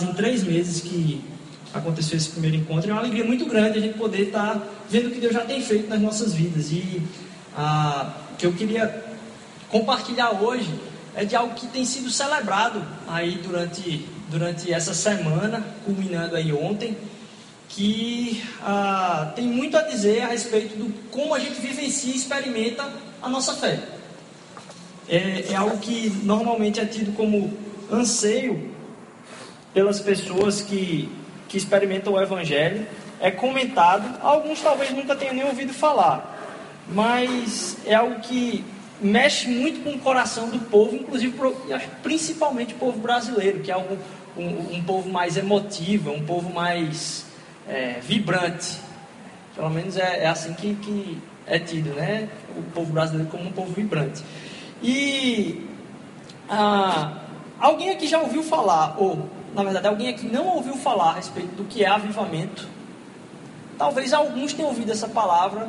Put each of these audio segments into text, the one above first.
fazem três meses que aconteceu esse primeiro encontro. É uma alegria muito grande a gente poder estar vendo o que Deus já tem feito nas nossas vidas. E ah, o que eu queria compartilhar hoje é de algo que tem sido celebrado aí durante, durante essa semana, culminando aí ontem, que ah, tem muito a dizer a respeito do como a gente vivencia e experimenta a nossa fé. É, é algo que normalmente é tido como anseio pelas pessoas que, que experimentam o Evangelho, é comentado, alguns talvez nunca tenham nem ouvido falar, mas é algo que mexe muito com o coração do povo, inclusive principalmente o povo brasileiro, que é um, um, um povo mais emotivo, um povo mais é, vibrante. Pelo menos é, é assim que, que, é tido, né? O povo brasileiro como um povo vibrante. E ah, alguém aqui já ouviu falar, ou na verdade alguém aqui não ouviu falar a respeito do que é avivamento? Talvez alguns tenham ouvido essa palavra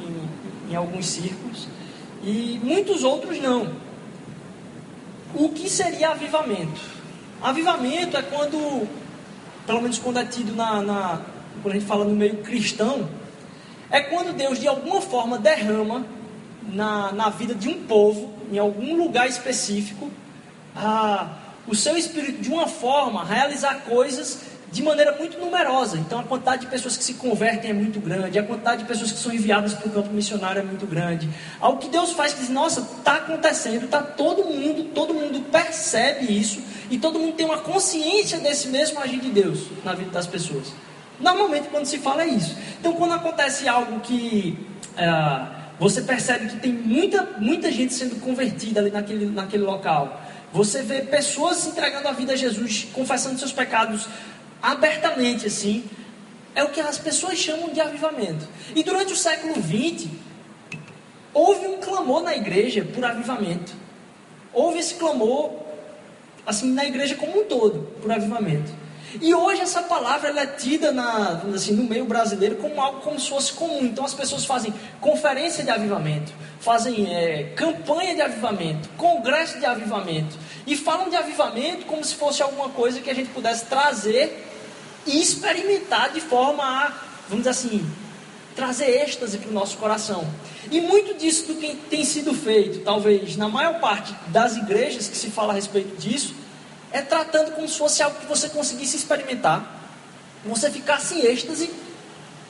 em, em alguns círculos e muitos outros não. O que seria avivamento? Avivamento é quando, pelo menos quando é tido na, na quando a gente fala no meio cristão, é quando Deus de alguma forma derrama na, na vida de um povo, em algum lugar específico, a, o seu espírito de uma forma realizar coisas de maneira muito numerosa. Então a quantidade de pessoas que se convertem é muito grande, a quantidade de pessoas que são enviadas para o campo missionário é muito grande. Algo que Deus faz que diz, nossa, está acontecendo, está todo mundo, todo mundo percebe isso e todo mundo tem uma consciência desse mesmo agir de Deus na vida das pessoas. Normalmente quando se fala é isso. Então quando acontece algo que é, você percebe que tem muita, muita gente sendo convertida ali naquele, naquele local. Você vê pessoas entregando a vida a Jesus, confessando seus pecados abertamente assim, é o que as pessoas chamam de avivamento. E durante o século XX, houve um clamor na igreja por avivamento. Houve esse clamor, assim, na igreja como um todo, por avivamento. E hoje essa palavra ela é tida na, assim, no meio brasileiro como algo como se fosse comum. Então as pessoas fazem conferência de avivamento, fazem é, campanha de avivamento, congresso de avivamento. E falam de avivamento como se fosse alguma coisa que a gente pudesse trazer e experimentar de forma a, vamos dizer assim, trazer êxtase para o nosso coração. E muito disso do que tem sido feito, talvez na maior parte das igrejas que se fala a respeito disso, é tratando como se fosse algo que você conseguisse experimentar, você ficasse em êxtase,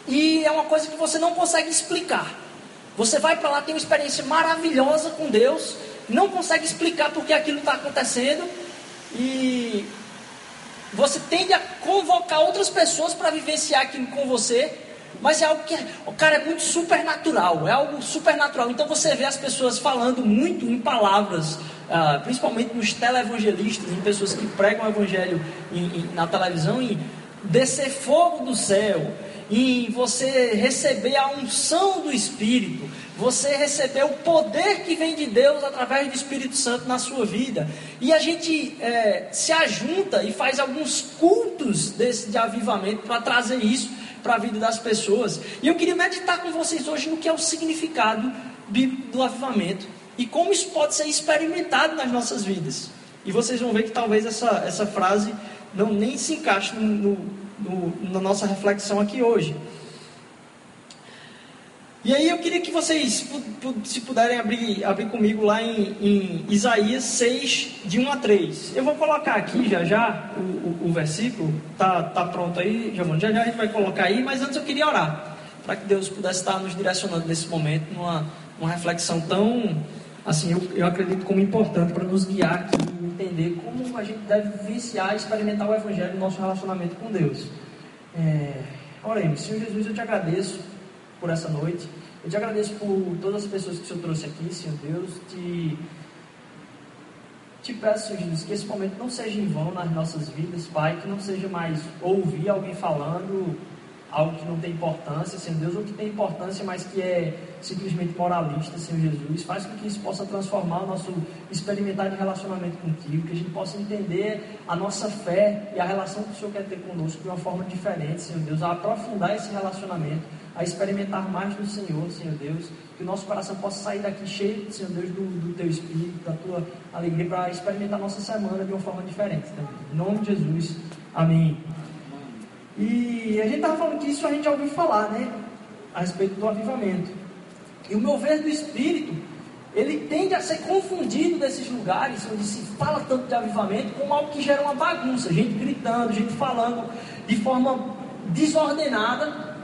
e é uma coisa que você não consegue explicar. Você vai para lá, tem uma experiência maravilhosa com Deus, não consegue explicar porque aquilo está acontecendo, e você tende a convocar outras pessoas para vivenciar aquilo com você, mas é algo que, o cara é muito supernatural, é algo supernatural. Então você vê as pessoas falando muito em palavras, ah, principalmente nos televangelistas, em pessoas que pregam o evangelho em, em, na televisão, em descer fogo do céu, em você receber a unção do Espírito, você receber o poder que vem de Deus através do Espírito Santo na sua vida. E a gente é, se ajunta e faz alguns cultos desse, de avivamento para trazer isso para a vida das pessoas. E eu queria meditar com vocês hoje no que é o significado do avivamento e como isso pode ser experimentado nas nossas vidas. E vocês vão ver que talvez essa, essa frase não nem se encaixe no, no no, na nossa reflexão aqui hoje. E aí eu queria que vocês, se puderem abrir, abrir comigo lá em, em Isaías 6, de 1 a 3. Eu vou colocar aqui já já o, o, o versículo, tá, tá pronto aí, já, já já a gente vai colocar aí, mas antes eu queria orar, para que Deus pudesse estar nos direcionando nesse momento, numa uma reflexão tão, assim, eu, eu acredito como importante para nos guiar aqui entender como a gente deve vivenciar e experimentar o Evangelho no nosso relacionamento com Deus. É, oremos, Senhor Jesus, eu te agradeço por essa noite. Eu te agradeço por todas as pessoas que o Senhor trouxe aqui, Senhor Deus. Te, te peço, Senhor Jesus, que esse momento não seja em vão nas nossas vidas, Pai, que não seja mais ouvir alguém falando algo que não tem importância, Senhor Deus, ou que tem importância, mas que é simplesmente moralista, Senhor Jesus. Faz com que isso possa transformar o nosso experimentar de relacionamento contigo, que a gente possa entender a nossa fé e a relação que o Senhor quer ter conosco de uma forma diferente, Senhor Deus, a aprofundar esse relacionamento a experimentar mais do Senhor, Senhor Deus. Que o nosso coração possa sair daqui cheio, Senhor Deus, do, do Teu Espírito, da Tua alegria, para experimentar a nossa semana de uma forma diferente também. Em nome de Jesus. Amém. E a gente estava falando que isso a gente já ouviu falar, né? A respeito do avivamento. E o mover do Espírito, ele tende a ser confundido nesses lugares onde se fala tanto de avivamento com algo que gera uma bagunça, gente gritando, gente falando de forma desordenada.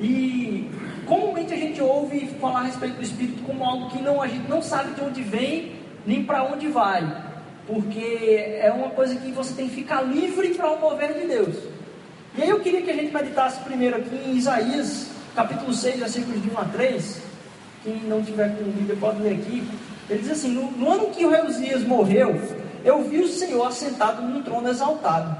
E comumente a gente ouve falar a respeito do Espírito como algo que não, a gente não sabe de onde vem nem para onde vai. Porque é uma coisa que você tem que ficar livre para o mover de Deus. Queria que a gente meditasse primeiro aqui em Isaías, capítulo 6, versículos de 1 a 3. Quem não tiver com Bíblia pode ler aqui. Ele diz assim: no, no ano que o Reusias morreu, eu vi o Senhor assentado num trono exaltado,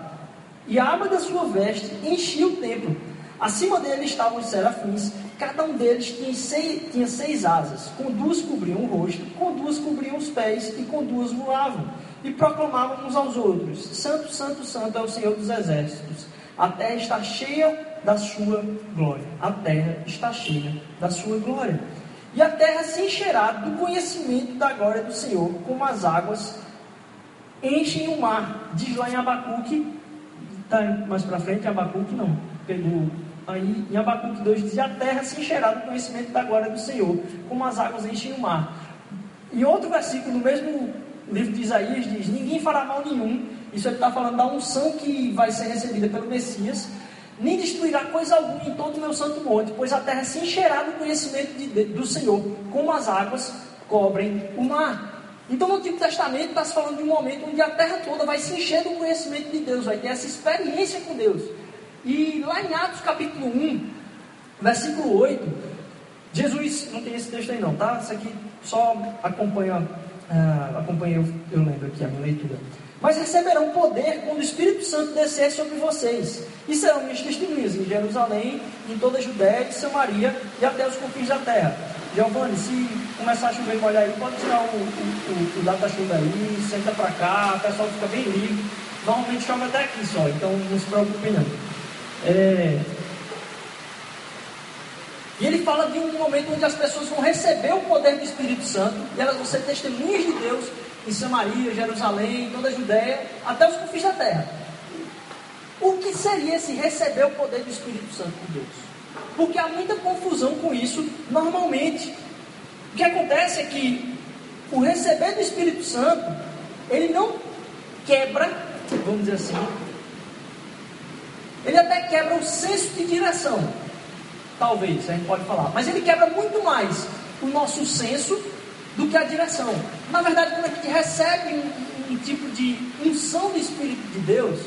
e a aba da sua veste enchia o templo. Acima dele estavam os serafins, cada um deles tinha seis, tinha seis asas, com duas cobriam o rosto, com duas cobriam os pés e com duas voavam, e proclamavam uns aos outros: Santo, Santo, Santo é o Senhor dos exércitos. A terra está cheia da sua glória. A terra está cheia da sua glória. E a terra se encherá do conhecimento da glória do Senhor, como as águas enchem o mar. Diz lá em Abacuque, está mais para frente, Abacuque não, pegou aí em Abacuque 2 diz: A terra se encherá do conhecimento da glória do Senhor, como as águas enchem o mar. E outro versículo, no mesmo livro de Isaías, diz: Ninguém fará mal nenhum. Isso ele está falando da unção que vai ser recebida pelo Messias nem destruirá coisa alguma em todo o meu santo monte, pois a terra se encherá do conhecimento de, do Senhor, como as águas cobrem o mar. Então, no Antigo Testamento, está se falando de um momento onde a terra toda vai se encher do conhecimento de Deus, vai ter essa experiência com Deus. E lá em Atos capítulo 1, versículo 8, Jesus, não tem esse texto aí não, tá? Isso aqui só acompanha, uh, acompanha eu, eu lembro aqui a minha leitura mas receberão poder quando o Espírito Santo descer sobre vocês, e serão minhas testemunhas em Jerusalém, em toda a Judéia e Samaria e até os confins da terra. Giovanni, se começar a chover e molhar aí, pode tirar o, o, o, o data-chuva aí, senta para cá, o pessoal fica bem livre. Normalmente chove até aqui só, então não se preocupe não. É... E ele fala de um momento onde as pessoas vão receber o poder do Espírito Santo e elas vão ser testemunhas de Deus em Samaria, Jerusalém, toda a Judéia, até os confins da terra. O que seria esse receber o poder do Espírito Santo de Deus? Porque há muita confusão com isso normalmente. O que acontece é que o receber do Espírito Santo, ele não quebra, vamos dizer assim, ele até quebra o senso de direção. Talvez, a gente pode falar. Mas ele quebra muito mais o nosso senso do que a direção. Na verdade, quando a gente recebe um, um tipo de unção do Espírito de Deus,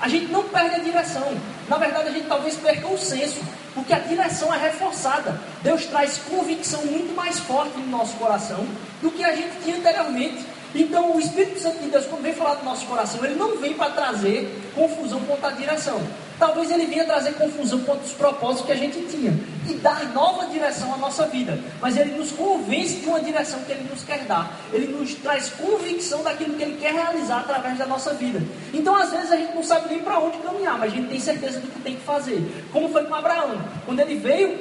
a gente não perde a direção. Na verdade, a gente talvez perca o senso, porque a direção é reforçada. Deus traz convicção muito mais forte no nosso coração do que a gente tinha anteriormente. Então, o Espírito Santo de Deus, quando vem falar do nosso coração, ele não vem para trazer confusão quanto à direção. Talvez ele venha trazer confusão quanto aos propósitos que a gente tinha e dar nova direção à nossa vida. Mas ele nos convence de uma direção que ele nos quer dar. Ele nos traz convicção daquilo que ele quer realizar através da nossa vida. Então, às vezes, a gente não sabe nem para onde caminhar, mas a gente tem certeza do que tem que fazer. Como foi com Abraão. Quando ele veio,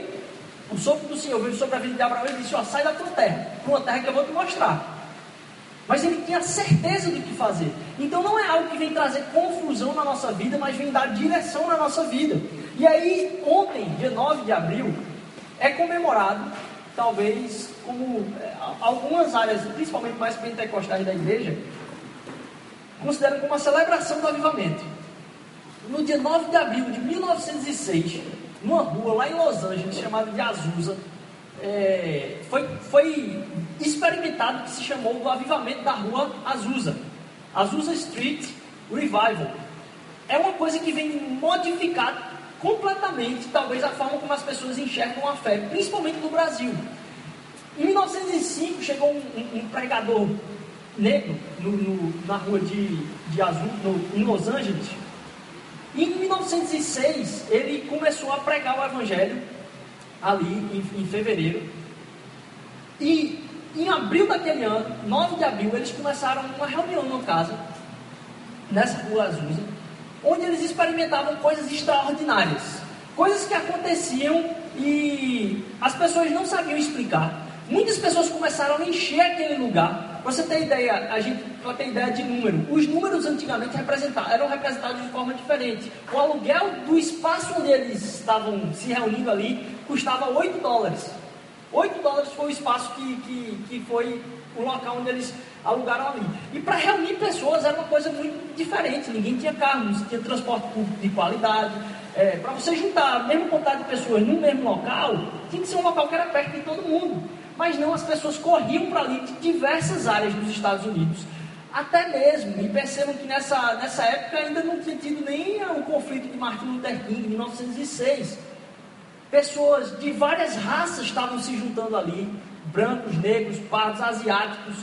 o sopro do Senhor veio sobre a vida de Abraão e disse: Ó, sai da tua terra, para uma terra que eu vou te mostrar. Mas ele tinha certeza do que fazer. Então não é algo que vem trazer confusão na nossa vida, mas vem dar direção na nossa vida. E aí, ontem, dia 9 de abril, é comemorado, talvez, como é, algumas áreas, principalmente mais pentecostais da igreja, consideram como uma celebração do avivamento. No dia 9 de abril de 1906, numa rua lá em Los Angeles, chamada de Azusa, é, foi, foi experimentado que se chamou do avivamento da rua Azusa. Azusa Street Revival. É uma coisa que vem modificar completamente, talvez, a forma como as pessoas enxergam a fé, principalmente no Brasil. Em 1905 chegou um, um, um pregador negro no, no, na rua de, de Azul, no, em Los Angeles. E em 1906 ele começou a pregar o evangelho ali em, em fevereiro. E em abril daquele ano, 9 de abril, eles começaram uma reunião numa casa, nessa rua Azusa, onde eles experimentavam coisas extraordinárias. Coisas que aconteciam e as pessoas não sabiam explicar. Muitas pessoas começaram a encher aquele lugar. Você ter ideia, a gente para ter ideia de número, os números antigamente representavam, eram representados de forma diferente. O aluguel do espaço onde eles estavam se reunindo ali custava 8 dólares. 8 dólares foi o espaço que, que, que foi o local onde eles alugaram ali. E para reunir pessoas era uma coisa muito diferente. Ninguém tinha carro, não tinha transporte público de qualidade. É, para você juntar a mesma quantidade de pessoas no mesmo local, tinha que ser um local que era perto de todo mundo. Mas não, as pessoas corriam para ali de diversas áreas dos Estados Unidos. Até mesmo, e percebam que nessa, nessa época ainda não tinha tido nem o conflito de Martin Luther King, em 1906. Pessoas de várias raças estavam se juntando ali, brancos, negros, pardos, asiáticos,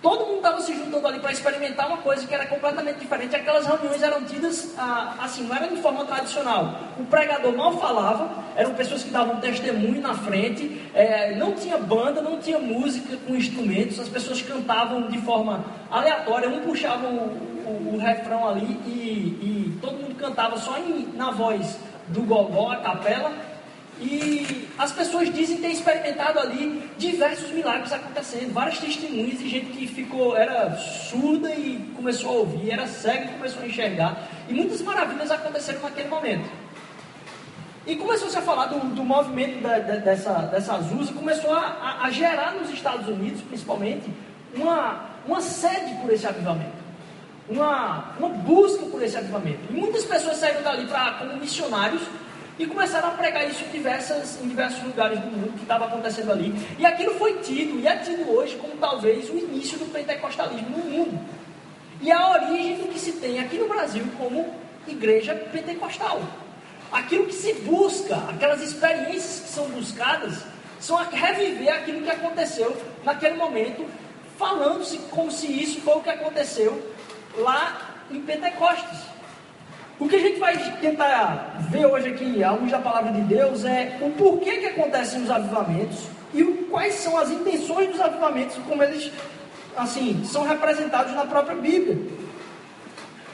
Todo mundo estava se juntando ali para experimentar uma coisa que era completamente diferente. Aquelas reuniões eram tidas ah, assim, não era de forma tradicional. O pregador mal falava, eram pessoas que davam testemunho na frente, é, não tinha banda, não tinha música com instrumentos, as pessoas cantavam de forma aleatória, um puxava o, o, o refrão ali e, e, todo mundo cantava só em, na voz do gogó, a capela, e as pessoas dizem ter experimentado ali diversos milagres acontecendo, várias testemunhas de gente que ficou, era surda e começou a ouvir, era cega e começou a enxergar. E muitas maravilhas aconteceram naquele momento. E começou-se a falar do, do movimento da, da, dessa, dessa Azusa, começou a, a, gerar nos Estados Unidos, principalmente, uma, uma sede por esse avivamento. Uma, uma busca por esse avivamento. E muitas pessoas saíram dali pra, como missionários e começaram a pregar isso em, diversas, em diversos lugares do mundo que estava acontecendo ali. E aquilo foi tido, e é tido hoje como talvez o início do pentecostalismo no mundo. E a origem do que se tem aqui no Brasil como igreja pentecostal. Aquilo que se busca, aquelas experiências que são buscadas, são reviver aquilo que aconteceu naquele momento, falando-se como se isso foi o que aconteceu lá em Pentecostes. O que a gente vai tentar ver hoje aqui, à luz da palavra de Deus, é o porquê que acontecem os avivamentos e quais são as intenções dos avivamentos, como eles assim são representados na própria Bíblia.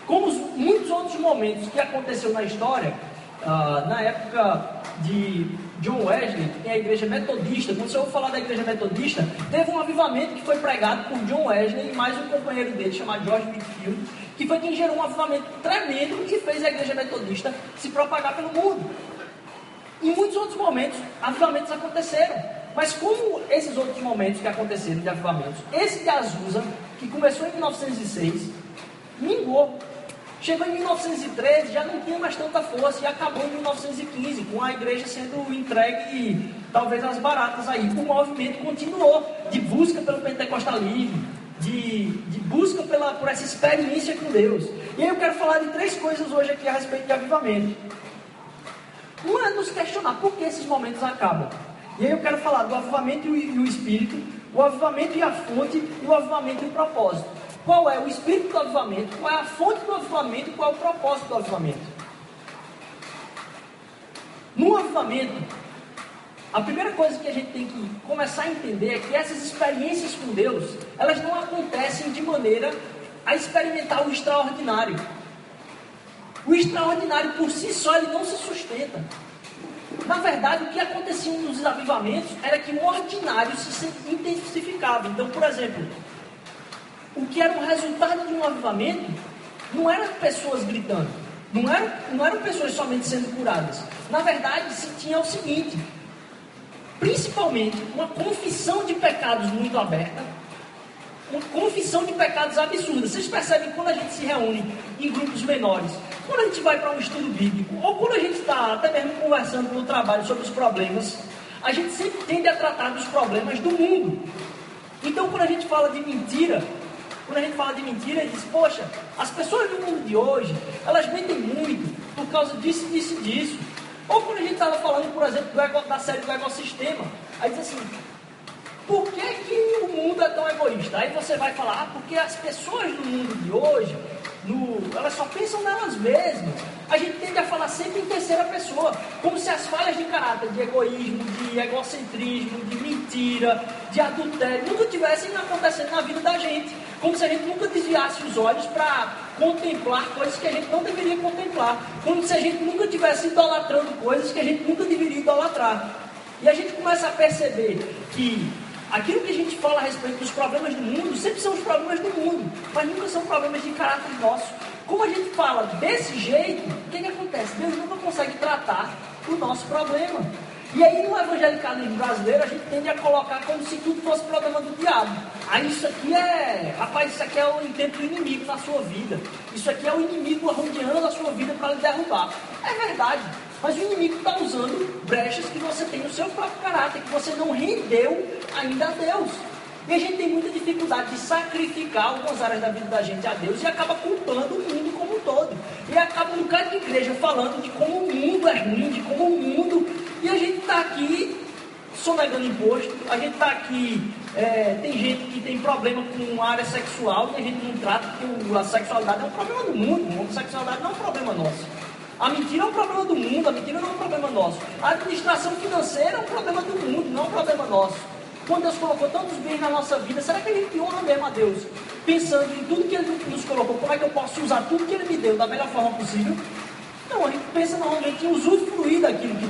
Como os, muitos outros momentos que aconteceu na história, uh, na época de John Wesley, tem a igreja metodista. Quando você ouve falar da igreja metodista, teve um avivamento que foi pregado por John Wesley e mais um companheiro dele chamado George Whitfield que foi quem gerou um avivamento tremendo e fez a igreja metodista se propagar pelo mundo. Em muitos outros momentos, avivamentos aconteceram. Mas como esses outros momentos que aconteceram de avivamentos, esse de Azusa, que começou em 1906, mingou. Chegou em 1913, já não tinha mais tanta força e acabou em 1915, com a igreja sendo entregue talvez às baratas aí. O movimento continuou de busca pelo pentecostalismo, de, de busca pela, por essa experiência com Deus. E aí eu quero falar de três coisas hoje aqui a respeito de avivamento. Uma é nos questionar por que esses momentos acabam. E aí eu quero falar do avivamento e o espírito, o avivamento e a fonte, e o avivamento e o propósito. Qual é o espírito do avivamento, qual é a fonte do avivamento qual é o propósito do avivamento. No avivamento, a primeira coisa que a gente tem que começar a entender é que essas experiências com Deus, elas não acontecem de maneira a experimentar o extraordinário. O extraordinário por si só ele não se sustenta. Na verdade, o que acontecia nos avivamentos era que o ordinário se intensificava. Então, por exemplo, o que era o resultado de um avivamento não eram pessoas gritando, não eram, não eram pessoas somente sendo curadas. Na verdade, se tinha o seguinte: principalmente uma confissão de pecados muito aberta, uma confissão de pecados absurda. Vocês percebem quando a gente se reúne em grupos menores, quando a gente vai para um estudo bíblico, ou quando a gente está até mesmo conversando no trabalho sobre os problemas, a gente sempre tende a tratar dos problemas do mundo. Então, quando a gente fala de mentira, quando a gente fala de mentira, gente diz, poxa, as pessoas do mundo de hoje, elas mentem muito por causa disso, disso disso. Ou quando a gente estava falando, por exemplo, do, da série do ecossistema, aí diz assim, por que, que o mundo é tão egoísta? Aí você vai falar, ah, porque as pessoas do mundo de hoje, no, elas só pensam nelas mesmas. A gente tende a falar sempre em terceira pessoa, como se as falhas de caráter, de egoísmo, de egocentrismo, de mentira, de adultério, nunca tivessem acontecendo na vida da gente. Como se a gente nunca desviasse os olhos para contemplar coisas que a gente não deveria contemplar. Como se a gente nunca tivesse idolatrando coisas que a gente nunca deveria idolatrar. E a gente começa a perceber que aquilo que a gente fala a respeito dos problemas do mundo sempre são os problemas do mundo, mas nunca são problemas de caráter nosso. Como a gente fala desse jeito, o que, que acontece? Deus nunca consegue tratar o nosso problema. E aí no evangelicalismo brasileiro a gente tende a colocar como se tudo fosse problema do diabo. Aí isso aqui é, rapaz, isso aqui é o intento do inimigo na sua vida. Isso aqui é o inimigo arrodeando a sua vida para lhe derrubar. É verdade. Mas o inimigo está usando brechas que você tem no seu próprio caráter, que você não rendeu ainda a Deus. E a gente tem muita dificuldade de sacrificar algumas áreas da vida da gente a Deus e acaba culpando o mundo como um todo. E acaba um bocado de igreja falando de como o mundo é ruim, de como o mundo. E a gente está aqui sonegando imposto, a gente está aqui. É, tem gente que tem problema com a área sexual e a gente não trata que a sexualidade é um problema do mundo, a homossexualidade não é um problema nosso. A mentira é um problema do mundo, a mentira não é um problema nosso. A administração financeira é um problema do mundo, não é um problema nosso. Quando Deus colocou tantos bens na nossa vida, será que a gente honra mesmo a Deus? Pensando em tudo que Ele nos colocou, como é que eu posso usar tudo que Ele me deu da melhor forma possível? Não, a gente pensa normalmente em usufruir daquilo que,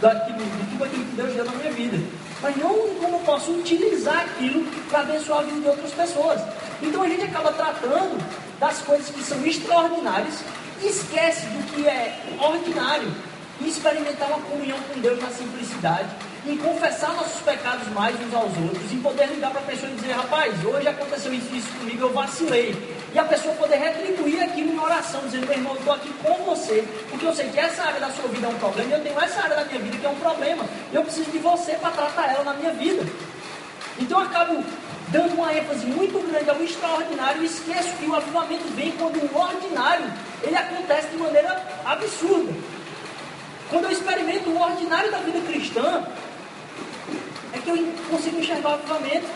daquilo, tudo que Deus deu na minha vida. Mas não como eu posso utilizar aquilo para abençoar a vida de outras pessoas. Então a gente acaba tratando das coisas que são extraordinárias esquece do que é ordinário e experimentar uma comunhão com Deus na simplicidade em confessar nossos pecados mais uns aos outros, em poder ligar para a pessoa e dizer, rapaz, hoje aconteceu isso, isso comigo, eu vacilei. E a pessoa poder retribuir aquilo em oração, dizendo, meu irmão, eu estou aqui com você, porque eu sei que essa área da sua vida é um problema, e eu tenho essa área da minha vida que é um problema. Eu preciso de você para tratar ela na minha vida. Então eu acabo dando uma ênfase muito grande ao extraordinário e esqueço que o avivamento vem quando o ordinário ele acontece de maneira absurda. Quando eu experimento o ordinário da vida cristã, é que eu consigo enxergar o avivamento.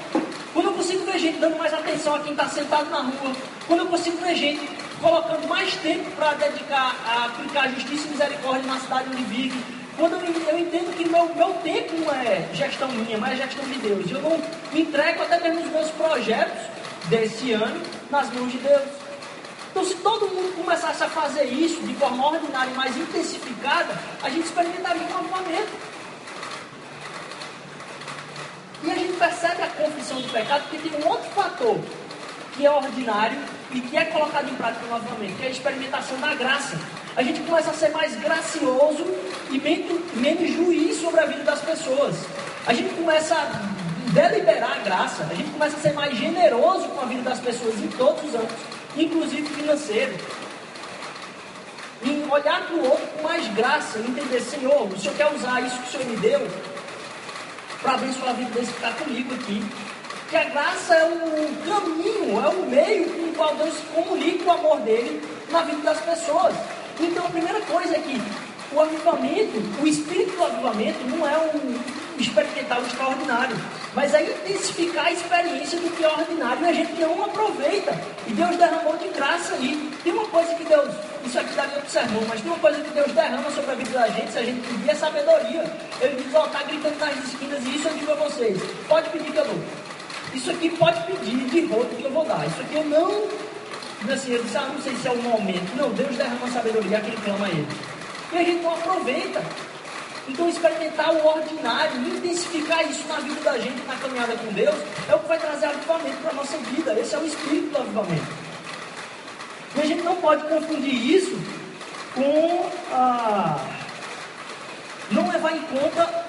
Quando eu consigo ver gente dando mais atenção a quem está sentado na rua, quando eu consigo ver gente colocando mais tempo para dedicar a aplicar justiça e misericórdia na cidade onde vive, quando eu, eu entendo que meu, meu tempo não é gestão minha, mas é gestão de Deus. Eu não entrego até mesmo os meus projetos desse ano nas mãos de Deus. Então, se todo mundo começasse a fazer isso de forma ordinária e mais intensificada, a gente experimentaria um avivamento. E a gente percebe a confissão do pecado porque tem um outro fator que é ordinário e que é colocado em prática novamente, que é a experimentação da graça. A gente começa a ser mais gracioso e menos, juiz sobre a vida das pessoas. A gente começa a deliberar a graça, a gente começa a ser mais generoso com a vida das pessoas em todos os âmbitos, inclusive financeiro. Em olhar para o outro com mais graça, entender, Senhor, o Senhor quer usar isso que o Senhor me deu para abençoar a vida desse que está comigo aqui. Que a graça é o caminho, é o meio com o qual Deus comunica o amor dele na vida das pessoas. Então a primeira coisa é que o avivamento, o espírito do avivamento não é um experimentar o extraordinário, mas é intensificar a experiência do que é ordinário e a gente não aproveita. E Deus derramou de graça ali. Tem uma coisa que Deus, isso aqui outro sermão, mas tem uma coisa que Deus derrama sobre a vida da gente, se a gente pedir é sabedoria. Ele diz, ó, oh, tá gritando nas esquinas e isso eu digo a vocês. Pode pedir que eu dou. Isso aqui pode pedir de roto que eu vou dar. Isso aqui eu não. Assim, eu disse, ah, não sei se é o momento. Não, Deus derrama sabedoria, aquele clama a ele. E a gente não aproveita. Então, experimentar o ordinário, intensificar isso na vida da gente, na caminhada com Deus, é o que vai trazer avivamento para a nossa vida. Esse é o espírito do avivamento. E a gente não pode confundir isso com ah, não levar em conta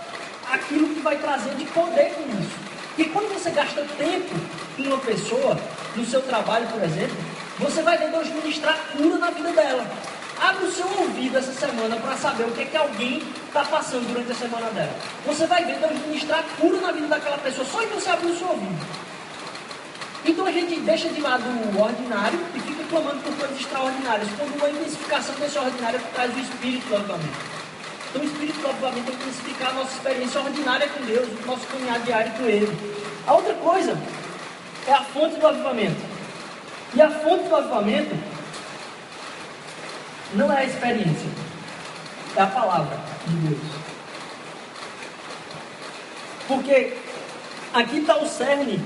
aquilo que vai trazer de poder com isso. Porque quando você gasta tempo com uma pessoa, no seu trabalho, por exemplo, você vai ver Deus ministrar cura na vida dela. Abre o seu ouvido essa semana para saber o que é que alguém está passando durante a semana dela. Você vai ver Deus ministrar cura na vida daquela pessoa só em você abrir o seu ouvido. Então a gente deixa de lado o ordinário e fica clamando por coisas extraordinárias, quando uma intensificação desse ordinário traz o espírito do avivamento. Então o espírito do avivamento é intensificar a nossa experiência ordinária com Deus, o nosso caminhar diário com Ele. A outra coisa é a fonte do avivamento. E a fonte do avivamento não é a experiência, é a palavra de Deus. Porque aqui está o cerne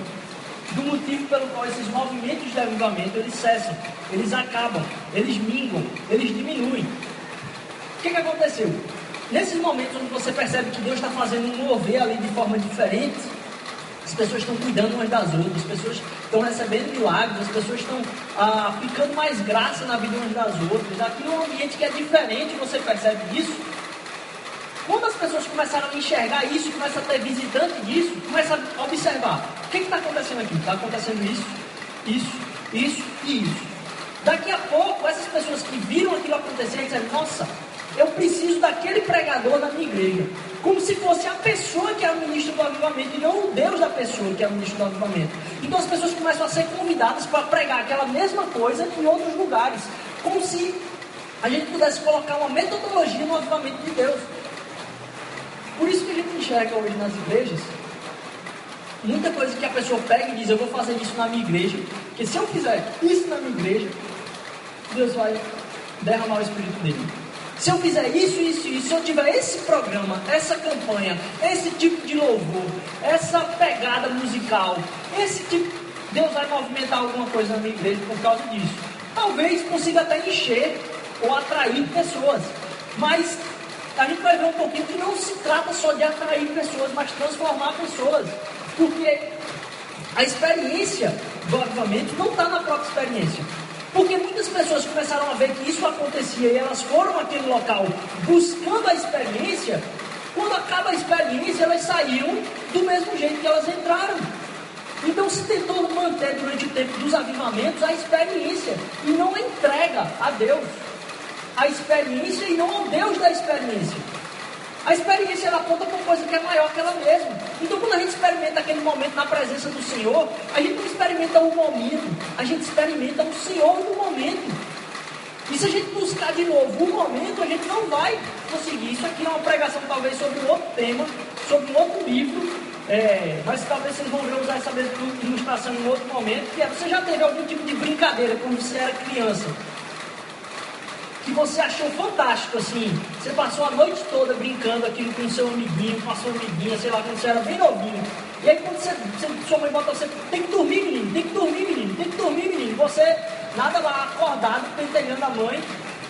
do motivo pelo qual esses movimentos de avivamento eles cessam, eles acabam, eles minguam, eles diminuem. O que, que aconteceu? Nesses momentos onde você percebe que Deus está fazendo um mover ali de forma diferente, as pessoas estão cuidando umas das outras, as pessoas estão recebendo milagres, as pessoas estão ah, mais graça na vida umas das outras. Aqui é um ambiente que é diferente, você percebe isso? Quando as pessoas começaram a enxergar isso, começam a ter visitante disso, começa a observar. O que está acontecendo aqui? Está acontecendo isso, isso, isso e isso. Daqui a pouco, essas pessoas que viram aquilo acontecer, dizem, nossa, eu preciso daquele pregador na minha igreja. Como se fosse a pessoa que é o ministro do avivamento e não o Deus da pessoa que é o ministro do avivamento. Então as pessoas começam a ser convidadas para pregar aquela mesma coisa em outros lugares. Como se a gente pudesse colocar uma metodologia no avivamento de Deus. Por isso que a gente enxerga hoje nas igrejas muita coisa que a pessoa pega e diz: Eu vou fazer isso na minha igreja, porque se eu fizer isso na minha igreja, Deus vai derramar o Espírito dele. Se eu fizer isso, isso, isso, se eu tiver esse programa, essa campanha, esse tipo de louvor, essa pegada musical, esse tipo, Deus vai movimentar alguma coisa na minha igreja por causa disso. Talvez consiga até encher ou atrair pessoas, mas a gente vai ver um pouquinho que não se trata só de atrair pessoas, mas transformar pessoas, porque a experiência do avivamento não está na própria experiência. Porque muitas pessoas começaram a ver que isso acontecia e elas foram àquele local buscando a experiência. Quando acaba a experiência, elas saíram do mesmo jeito que elas entraram. Então se tentou manter durante o tempo dos avivamentos a experiência e não a entrega a Deus. A experiência e não ao Deus da experiência. A experiência ela aponta para uma coisa que é maior que ela mesma. Então, quando a gente experimenta aquele momento na presença do Senhor, a gente não experimenta o momento, a gente experimenta o Senhor no momento. E se a gente buscar de novo o momento, a gente não vai conseguir. Isso aqui é uma pregação, talvez, sobre um outro tema, sobre um outro livro. É, mas talvez vocês vão ver usar essa mesma ilustração em outro momento. Que é, você já teve algum tipo de brincadeira quando você era criança? Que você achou fantástico, assim. Você passou a noite toda brincando aquilo com seu amiguinho, com a sua amiguinha, sei lá, quando você era bem novinho. E aí quando você, sua mãe bota você, tem que dormir, menino, tem que dormir, menino, tem que dormir, menino. Você nada lá acordado, pentelhando a mãe.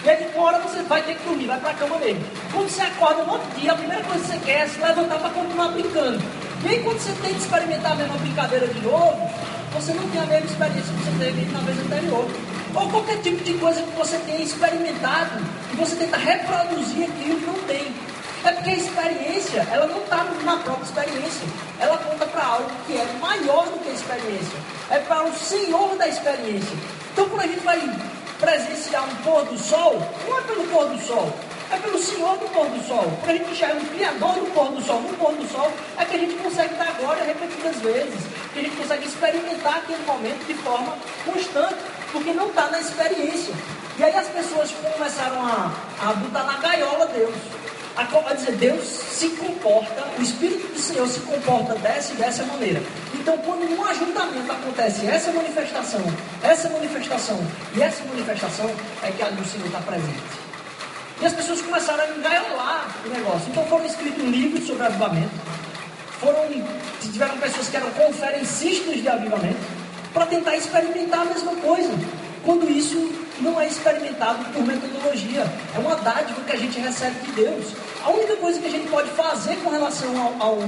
E aí de hora você vai ter que dormir, vai pra cama mesmo. Quando você acorda no outro dia, a primeira coisa que você quer é se levantar para continuar brincando. E aí quando você que experimentar a mesma brincadeira de novo, você não tem a mesma experiência que você teve na vez anterior ou qualquer tipo de coisa que você tenha experimentado e você tenta reproduzir aquilo que não tem. É porque a experiência, ela não está na própria experiência. Ela aponta para algo que é maior do que a experiência. É para o Senhor da experiência. Então, quando a gente vai presenciar um pôr do sol, não é pelo pôr do sol, é pelo Senhor do pôr do sol. Quando a gente enxerga o Criador do pôr do sol no pôr do sol, é que a gente consegue dar glória repetidas vezes. Que a gente consegue experimentar aquele momento de forma constante porque não está na experiência. E aí as pessoas começaram a, a botar na gaiola Deus. A, a dizer, Deus se comporta, o Espírito do Senhor se comporta dessa e dessa maneira. Então, quando um ajuntamento acontece essa manifestação, essa manifestação e essa manifestação, é que ali o Senhor está presente. E as pessoas começaram a engaiolar o negócio. Então foram escritos livros sobre avivamento. Foram, tiveram pessoas que eram conferencistas de avivamento para tentar experimentar a mesma coisa. Quando isso não é experimentado por metodologia, é uma dádiva que a gente recebe de Deus. A única coisa que a gente pode fazer com relação ao, ao,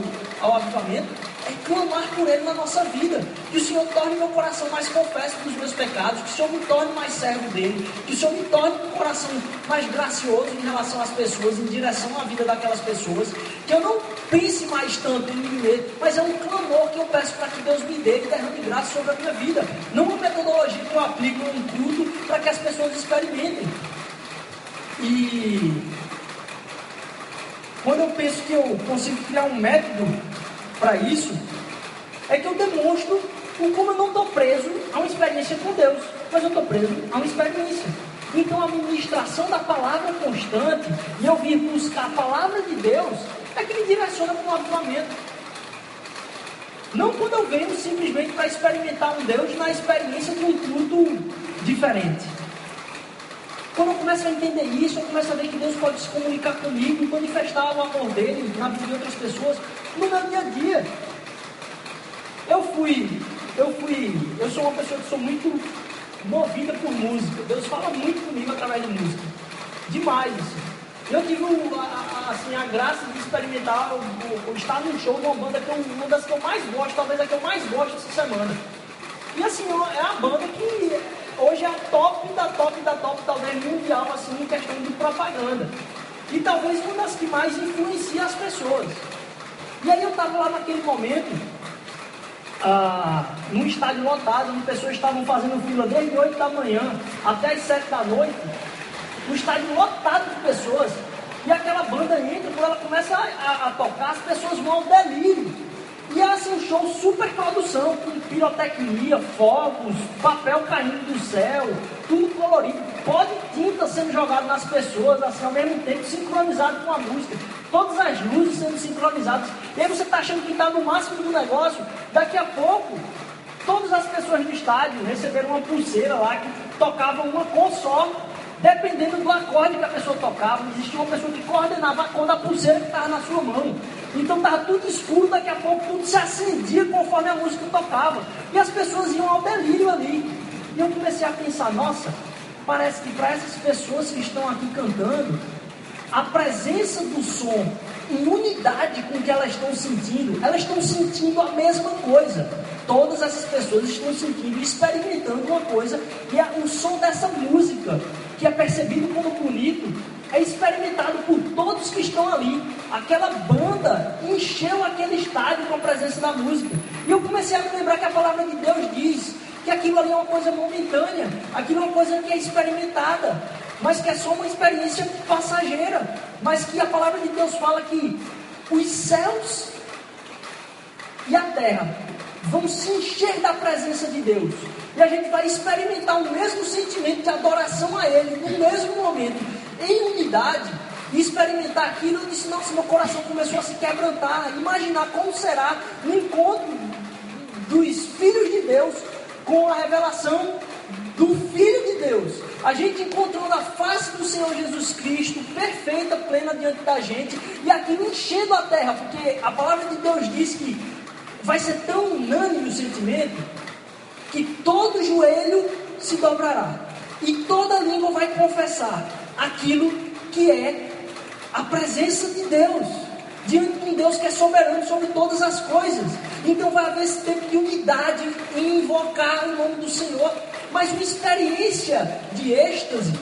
ao avivamento é clamar por Ele na nossa vida. Que o Senhor torne meu coração mais confesso dos meus pecados, que o Senhor me torne mais servo dele, que o Senhor me torne um coração mais gracioso em relação às pessoas, em direção à vida daquelas pessoas. Que eu não pense mais tanto em mim mesmo, mas é um clamor que eu peço para que Deus me dê e derrame graça sobre a minha vida. Não uma metodologia que eu aplico em culto para que as pessoas experimentem. E quando eu penso que eu consigo criar um método para isso é que eu demonstro como eu não estou preso a uma experiência com Deus, mas eu estou preso a uma experiência. Então a ministração da palavra constante e eu vir buscar a palavra de Deus é que me direciona para o avivamento. Não quando eu venho simplesmente para experimentar um Deus na experiência de um culto diferente. Quando eu começo a entender isso, eu começo a ver que Deus pode se comunicar comigo e manifestar o amor dele na vida de outras pessoas no meu dia a dia. Eu fui eu fui, eu sou uma pessoa que sou muito movida por música. Deus fala muito comigo através de música. Demais, assim. Eu tive a, assim, a graça de experimentar o, o, estar num show de uma banda que é uma das que eu mais gosto, talvez a que eu mais gosto essa semana. E assim, é a banda que hoje é a top da top da top, talvez mundial, assim, em questão de propaganda. E talvez uma das que mais influencia as pessoas. E aí eu estava lá naquele momento, ah, num estádio lotado, onde pessoas estavam fazendo fila desde 8 da manhã até as 7 da noite, um estádio lotado de pessoas, e aquela banda entra, quando ela começa a, a, a tocar, as pessoas vão ao delírio. E é assim, um show super produção, com pirotecnia, fogos, papel caindo do céu, tudo colorido, pó de tinta sendo jogado nas pessoas, assim, ao mesmo tempo, sincronizado com a música. Todas as luzes sendo sincronizadas. E aí você está achando que está no máximo do negócio. Daqui a pouco, todas as pessoas do estádio receberam uma pulseira lá que tocava uma cor só Dependendo do acorde que a pessoa tocava, existia uma pessoa que coordenava a cor da pulseira que estava na sua mão. Então estava tudo escuro, daqui a pouco tudo se acendia conforme a música tocava. E as pessoas iam ao delírio ali. E eu comecei a pensar, nossa, parece que para essas pessoas que estão aqui cantando, a presença do som em unidade com o que elas estão sentindo, elas estão sentindo a mesma coisa. Todas essas pessoas estão sentindo e experimentando uma coisa, e é o som dessa música que é percebido como bonito, é experimentado por todos que estão ali. Aquela banda encheu aquele estádio com a presença da música. E eu comecei a me lembrar que a palavra de Deus diz que aquilo ali é uma coisa momentânea, aquilo é uma coisa que é experimentada, mas que é só uma experiência passageira. Mas que a palavra de Deus fala que os céus e a terra vão se encher da presença de Deus. E a gente vai experimentar o mesmo sentimento de adoração a Ele, no mesmo momento, em unidade, e experimentar aquilo. Eu disse: Nossa, meu coração começou a se quebrantar. Imaginar como será o encontro dos filhos de Deus com a revelação do Filho de Deus. A gente encontrou na face do Senhor Jesus Cristo, perfeita, plena diante da gente, e aquilo enchendo a terra, porque a palavra de Deus diz que vai ser tão unânime o sentimento que todo joelho se dobrará e toda língua vai confessar aquilo que é a presença de Deus, diante de um Deus que é soberano sobre todas as coisas. Então vai haver esse tempo de unidade em invocar o nome do Senhor, mas uma experiência de êxtase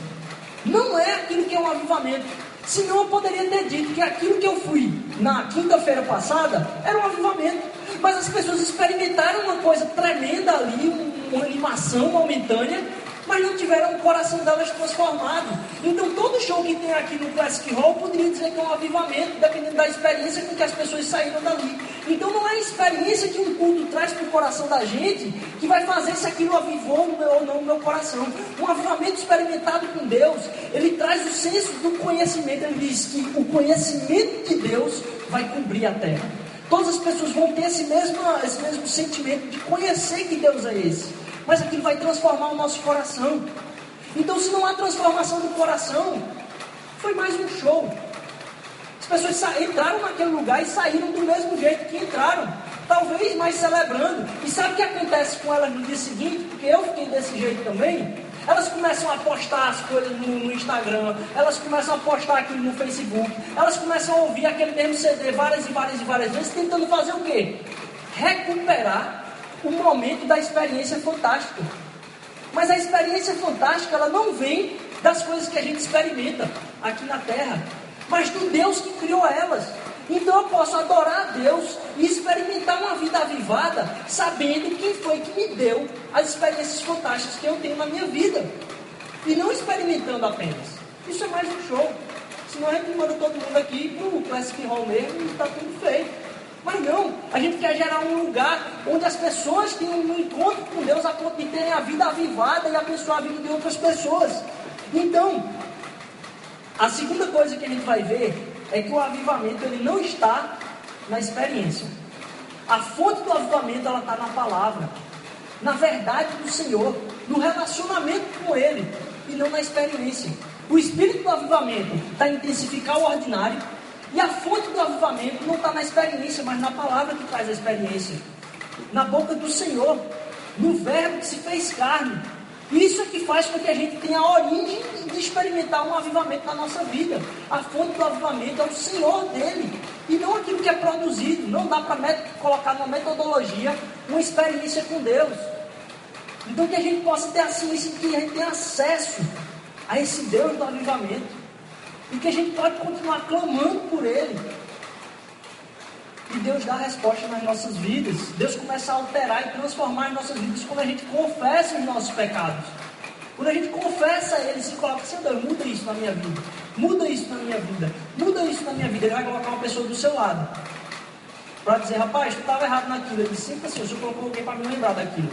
não é aquilo que é um avivamento. Senão eu poderia ter dito que aquilo que eu fui na quinta-feira passada era um avivamento. Mas as pessoas experimentaram uma coisa tremenda ali, uma animação momentânea, mas não tiveram o coração delas transformado. Então, todo show que tem aqui no Classic Hall poderia dizer que é um avivamento, dependendo da experiência com que as pessoas saíram dali. Então, não é a experiência que um culto traz para o coração da gente que vai fazer se aquilo avivou ou não no meu coração. Um avivamento experimentado com Deus, ele traz o senso do conhecimento. Ele diz que o conhecimento de Deus vai cobrir a terra. Todas as pessoas vão ter esse mesmo, esse mesmo sentimento de conhecer que Deus é esse mas aquilo vai transformar o nosso coração. Então, se não há transformação do coração, foi mais um show. As pessoas entraram naquele lugar e saíram do mesmo jeito que entraram, talvez mais celebrando. E sabe o que acontece com elas no dia seguinte? Porque eu fiquei desse jeito também. Elas começam a postar as coisas no, no, Instagram, elas começam a postar aqui no Facebook, elas começam a ouvir aquele mesmo CD várias e várias e várias vezes, tentando fazer o quê? Recuperar o momento da experiência fantástica. Mas a experiência fantástica, ela não vem das coisas que a gente experimenta aqui na Terra, mas do Deus que criou elas. Então eu posso adorar a Deus e experimentar uma vida avivada, sabendo quem foi que me deu as experiências fantásticas que eu tenho na minha vida. E não experimentando apenas. Isso é mais um show. Senão a gente manda todo mundo aqui o Classic Hall mesmo e está tudo feito. Mas não, a gente quer gerar um lugar onde as pessoas tenham um encontro com Deus a ponto de terem a vida avivada e abençoar a vida de outras pessoas. Então, a segunda coisa que a gente vai ver é que o avivamento ele não está na experiência. A fonte do avivamento ela está na palavra, na verdade do Senhor, no relacionamento com Ele e não na experiência. O espírito do avivamento está intensificar o ordinário e a fonte do avivamento não está na experiência, mas na palavra que traz a experiência. Na boca do Senhor. no Verbo que se fez carne. Isso é que faz com que a gente tenha a origem de experimentar um avivamento na nossa vida. A fonte do avivamento é o Senhor dele. E não aquilo que é produzido. Não dá para colocar numa metodologia uma experiência com Deus. Então que a gente possa ter a ciência que a gente tem acesso a esse Deus do avivamento. E que a gente pode continuar clamando por Ele. E Deus dá resposta nas nossas vidas. Deus começa a alterar e transformar as nossas vidas quando a gente confessa os nossos pecados. Quando a gente confessa Ele se coloca, Senhor, muda isso na minha vida. Muda isso na minha vida. Muda isso na minha vida. Ele vai colocar uma pessoa do seu lado. Para dizer, rapaz, tu estava errado naquilo. Ele disse, assim, o Senhor colocou alguém para me lembrar daquilo.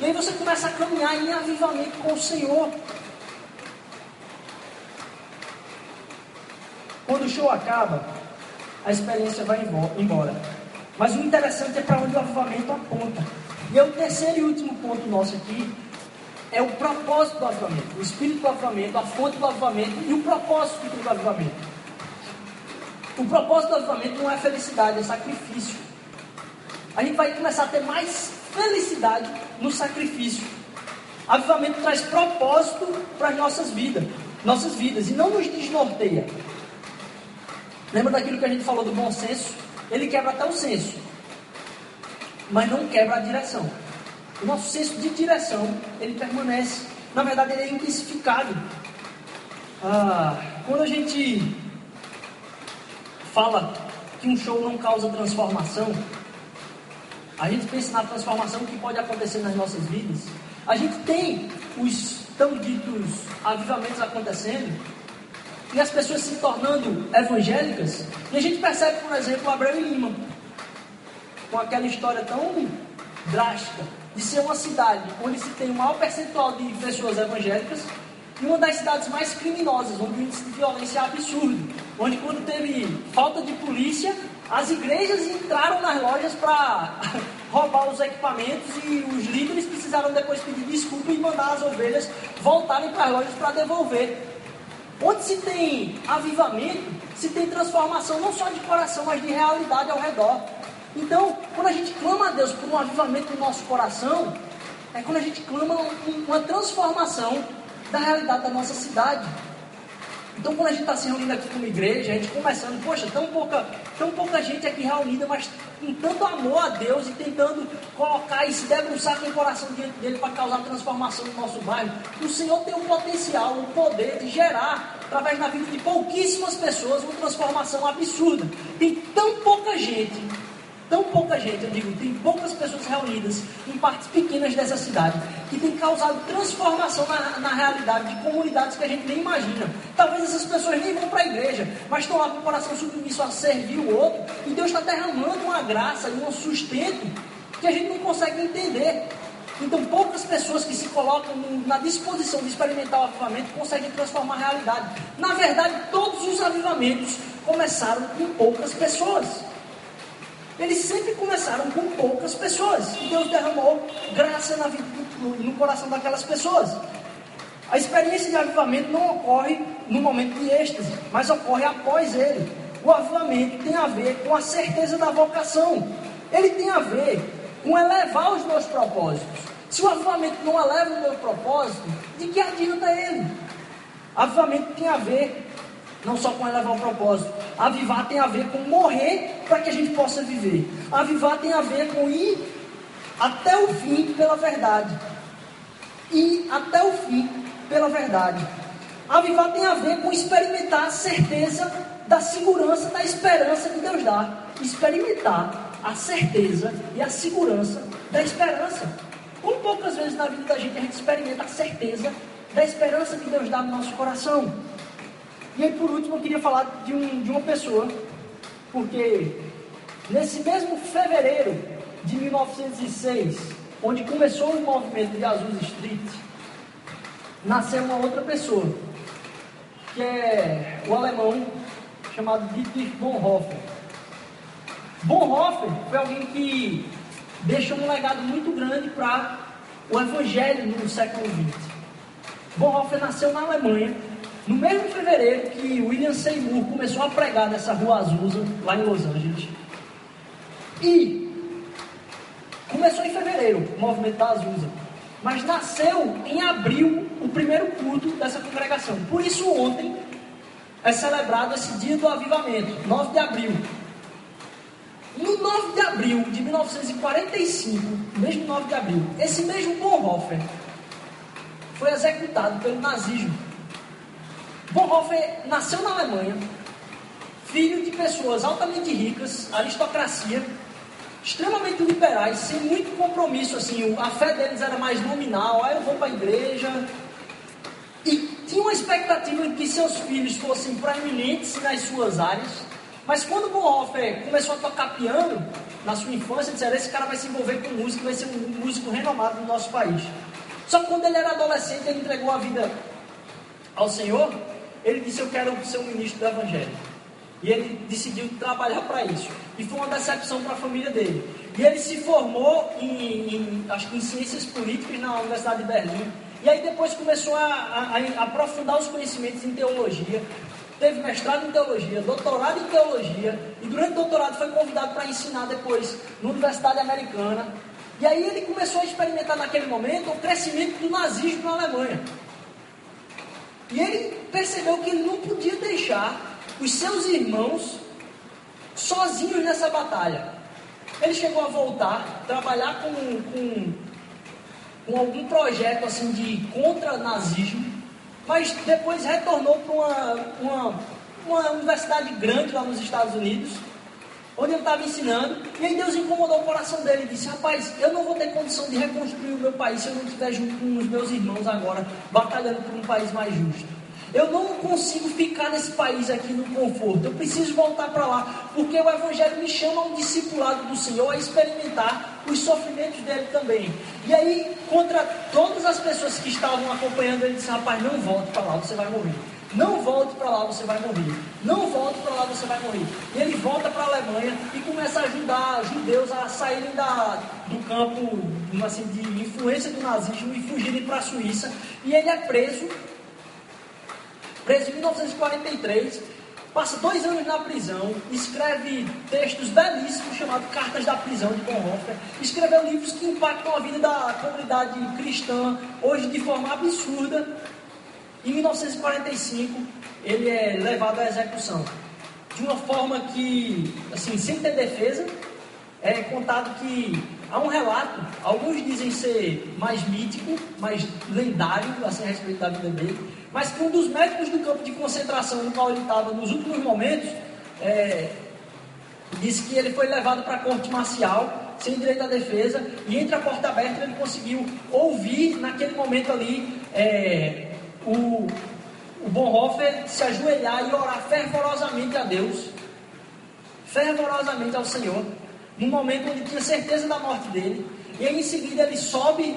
E aí você começa a caminhar em avivamento com o Senhor. Quando o show acaba, a experiência vai embora. Mas o interessante é para onde o avivamento aponta. E é o terceiro e último ponto nosso aqui, é o propósito do avivamento, o espírito do avivamento, a fonte do avivamento e o propósito do avivamento. O propósito do avivamento não é felicidade, é sacrifício. A gente vai começar a ter mais felicidade no sacrifício. Avivamento traz propósito para as nossas vidas, nossas vidas, e não nos desnorteia. Lembra daquilo que a gente falou do bom senso? Ele quebra até o senso, mas não quebra a direção. O nosso senso de direção, ele permanece. Na verdade, ele é intensificado. Ah, quando a gente fala que um show não causa transformação, a gente pensa na transformação que pode acontecer nas nossas vidas. A gente tem os tão ditos avivamentos acontecendo, e as pessoas se tornando evangélicas, e a gente percebe, por exemplo, Abraão e Lima, com aquela história tão drástica de ser uma cidade onde se tem o maior percentual de pessoas evangélicas e uma das cidades mais criminosas, onde o índice de violência é absurdo, onde quando teve falta de polícia, as igrejas entraram nas lojas para roubar os equipamentos e os líderes precisaram depois pedir desculpa e mandar as ovelhas voltarem para as lojas para devolver. Onde se tem avivamento, se tem transformação não só de coração, mas de realidade ao redor. Então, quando a gente clama a Deus por um avivamento no nosso coração, é quando a gente clama uma transformação da realidade da nossa cidade. Então, quando a gente está se reunindo aqui como igreja, a gente conversando, poxa, tão pouca, tão pouca gente aqui reunida, mas com tanto amor a Deus e tentando colocar e se debruçar com o coração diante dele para causar transformação no nosso bairro. O Senhor tem o potencial, o poder de gerar, através da vida de pouquíssimas pessoas, uma transformação absurda. Tem tão pouca gente tão pouca gente, eu digo, tem poucas pessoas reunidas em partes pequenas dessa cidade, que tem causado transformação na, na realidade de comunidades que a gente nem imagina. Talvez essas pessoas nem vão para a igreja, mas estão lá com o coração submisso a servir o outro, e Deus está derramando uma graça e um sustento que a gente não consegue entender. Então, poucas pessoas que se colocam na disposição de experimentar o avivamento conseguem transformar a realidade. Na verdade, todos os avivamentos começaram com poucas pessoas. Eles sempre começaram com poucas pessoas. E Deus derramou graça na vida, no, coração daquelas pessoas. A experiência de avivamento não ocorre no momento de êxtase, mas ocorre após ele. O avivamento tem a ver com a certeza da vocação. Ele tem a ver com elevar os meus propósitos. Se o avivamento não eleva o meu propósito, de que adianta ele? Avivamento tem a ver não só com elevar o propósito. Avivar tem a ver com morrer para que a gente possa viver. Avivar tem a ver com ir até o fim pela verdade. Ir até o fim pela verdade. Avivar tem a ver com experimentar a certeza da segurança, da esperança que Deus dá. Experimentar a certeza e a segurança da esperança. Como poucas vezes na vida da gente a gente experimenta a certeza da esperança que Deus dá no nosso coração. E aí, por último, eu queria falar de, um, de uma pessoa, porque nesse mesmo fevereiro de 1906, onde começou o movimento de Azul Street, nasceu uma outra pessoa, que é o alemão chamado Dietrich Bonhoeffer. Bonhoeffer foi alguém que deixou um legado muito grande para o evangelho no século XX. Bonhoeffer nasceu na Alemanha no mesmo fevereiro que William Seymour começou a pregar nessa rua Azusa, lá em Los Angeles. E começou em fevereiro, o movimento da Azusa. Mas nasceu em abril o primeiro culto dessa congregação. Por isso ontem é celebrado esse dia do avivamento, 9 de abril. No 9 de abril de 1945, mesmo 9 de abril, esse mesmo Bonhoeffer foi executado pelo nazismo. Bonhoeffer nasceu na Alemanha, filho de pessoas altamente ricas, aristocracia, extremamente liberais, sem muito compromisso, assim, a fé deles era mais nominal, ah, eu vou para a igreja. E tinha uma expectativa de que seus filhos fossem proeminentes nas suas áreas, mas quando Bonhoeffer começou a tocar piano, na sua infância, disseram, esse cara vai se envolver com música, vai ser um músico renomado no nosso país. Só que quando ele era adolescente, ele entregou a vida ao Senhor, ele disse, eu quero ser um ministro do Evangelho. E ele decidiu trabalhar para isso. E foi uma decepção para a família dele. E ele se formou em, em, acho que em ciências políticas na Universidade de Berlim. E aí depois começou a, a, a aprofundar os conhecimentos em teologia. Teve mestrado em teologia, doutorado em teologia. E durante o doutorado foi convidado para ensinar depois na Universidade Americana. E aí ele começou a experimentar naquele momento o crescimento do nazismo na Alemanha. E ele percebeu que ele não podia deixar os seus irmãos sozinhos nessa batalha. Ele chegou a voltar, trabalhar com, com, com algum projeto assim de contra-nazismo, mas depois retornou para uma, uma, uma universidade grande lá nos Estados Unidos, onde ele estava ensinando, e aí Deus incomodou o coração dele e disse: Rapaz, eu não vou ter condição de reconstruir o meu país se eu não estiver junto com os meus irmãos agora, batalhando por um país mais justo. Eu não consigo ficar nesse país aqui no conforto. Eu preciso voltar para lá, porque o Evangelho me chama um discipulado do Senhor a experimentar os sofrimentos dele também. E aí, contra todas as pessoas que estavam acompanhando, ele disse: Rapaz, não volte para lá, você vai morrer. Não volte para lá, você vai morrer. Não volte para lá, você vai morrer. E ele volta para a Alemanha e começa a ajudar judeus a saírem da, do campo assim, de influência do nazismo e fugirem para a Suíça. E ele é preso preso em 1943, passa dois anos na prisão, escreve textos belíssimos chamados Cartas da Prisão de Bonhoeffer, escreveu livros que impactam a vida da comunidade cristã hoje de forma absurda. Em 1945, ele é levado à execução. De uma forma que, assim, sem ter defesa, é contado que há um relato, alguns dizem ser mais mítico, mais lendário, assim, a respeito da vida dele, mas que um dos médicos do campo de concentração no qual ele estava nos últimos momentos é, disse que ele foi levado para a corte marcial sem direito à defesa e entre a porta aberta ele conseguiu ouvir naquele momento ali é, o, o Bonhoeffer se ajoelhar e orar fervorosamente a Deus, fervorosamente ao Senhor, num momento onde tinha certeza da morte dele. E aí em seguida ele sobe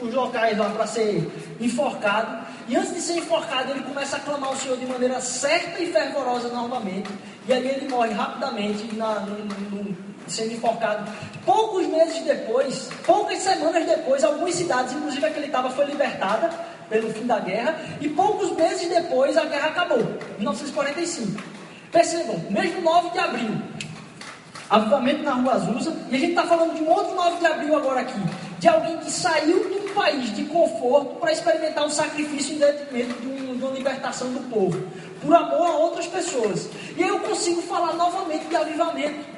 os locais lá para ser enforcado. E antes de ser enforcado, ele começa a clamar ao Senhor de maneira certa e fervorosa novamente. E ali ele morre rapidamente, na, no, no, sendo enforcado. Poucos meses depois, poucas semanas depois, algumas cidades, inclusive a que ele estava, foi libertada pelo fim da guerra. E poucos meses depois, a guerra acabou, 1945. Percebam, mesmo 9 de abril, avivamento na Rua Azusa, e a gente está falando de um outro 9 de abril agora aqui, de alguém que saiu de um país de conforto para experimentar um sacrifício em detrimento de, um, de uma libertação do povo, por amor a outras pessoas. E aí eu consigo falar novamente de avivamento.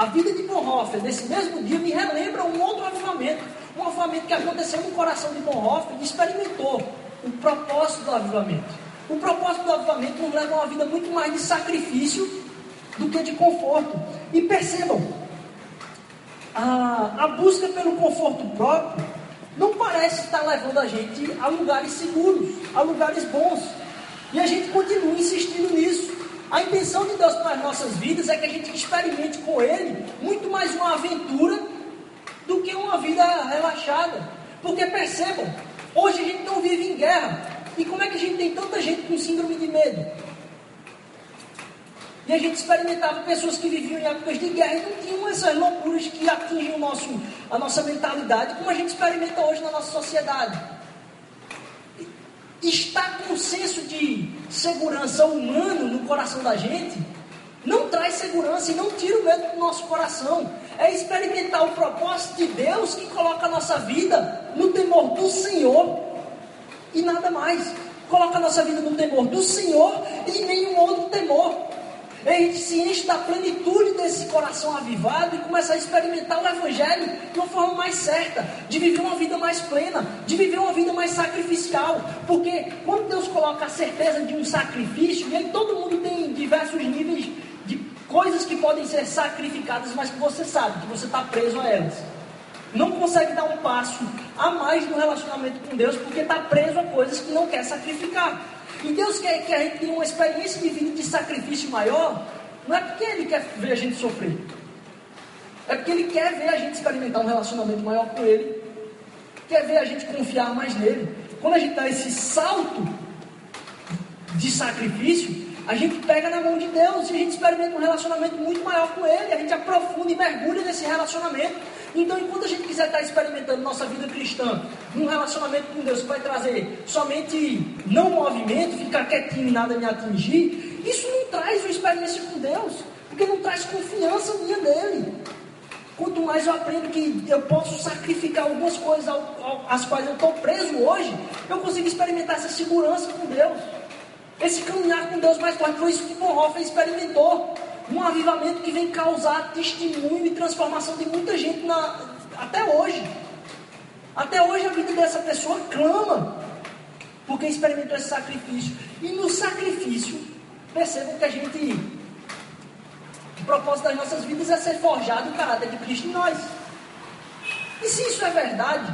A vida de Bonhoeffer, nesse mesmo dia, me relembra um outro avivamento. Um avivamento que aconteceu no coração de Bonhoeffer e experimentou o propósito do avivamento. O propósito do avivamento nos leva a uma vida muito mais de sacrifício do que de conforto. E percebam, a, a busca pelo conforto próprio não parece estar levando a gente a lugares seguros, a lugares bons. E a gente continua insistindo nisso. A intenção de Deus para as nossas vidas é que a gente experimente com Ele muito mais uma aventura do que uma vida relaxada. Porque percebam, hoje a gente não vive em guerra. E como é que a gente tem tanta gente com síndrome de medo? E a gente experimentava pessoas que viviam em épocas de guerra e não tinham essas loucuras que atingem o nosso, a nossa mentalidade, como a gente experimenta hoje na nossa sociedade. Estar com um senso de segurança humano no coração da gente não traz segurança e não tira o medo do nosso coração. É experimentar o propósito de Deus que coloca a nossa vida no temor do Senhor e nada mais. Coloca a nossa vida no temor do Senhor e nenhum outro temor. A gente se enche da plenitude desse coração avivado e começa a experimentar o Evangelho de uma forma mais certa, de viver uma vida mais plena, de viver uma vida mais sacrificial. Porque quando Deus coloca a certeza de um sacrifício, e aí todo mundo tem diversos níveis de coisas que podem ser sacrificadas, mas que você sabe que você está preso a elas. Não consegue dar um passo a mais no relacionamento com Deus porque está preso a coisas que não quer sacrificar. E Deus quer que a gente tenha uma experiência de vida de sacrifício maior, não é porque Ele quer ver a gente sofrer, é porque Ele quer ver a gente experimentar um relacionamento maior com Ele, quer ver a gente confiar mais nele. Quando a gente dá esse salto de sacrifício, a gente pega na mão de Deus e a gente experimenta um relacionamento muito maior com Ele, a gente aprofunda e mergulha nesse relacionamento. Então, enquanto a gente quiser estar experimentando nossa vida cristã num relacionamento com Deus que vai trazer somente não movimento, ficar quietinho e nada me atingir, isso não traz uma experiência com Deus, porque não traz confiança minha nele. Quanto mais eu aprendo que eu posso sacrificar algumas coisas às quais eu estou preso hoje, eu consigo experimentar essa segurança com Deus. Esse caminhar com Deus mais forte. Foi isso que Bonhoeffer experimentou. Um avivamento que vem causar testemunho e transformação de muita gente na, até hoje. Até hoje a vida dessa pessoa clama, porque experimentou esse sacrifício. E no sacrifício, percebam que a gente. O propósito das nossas vidas é ser forjado o caráter de Cristo em nós. E se isso é verdade,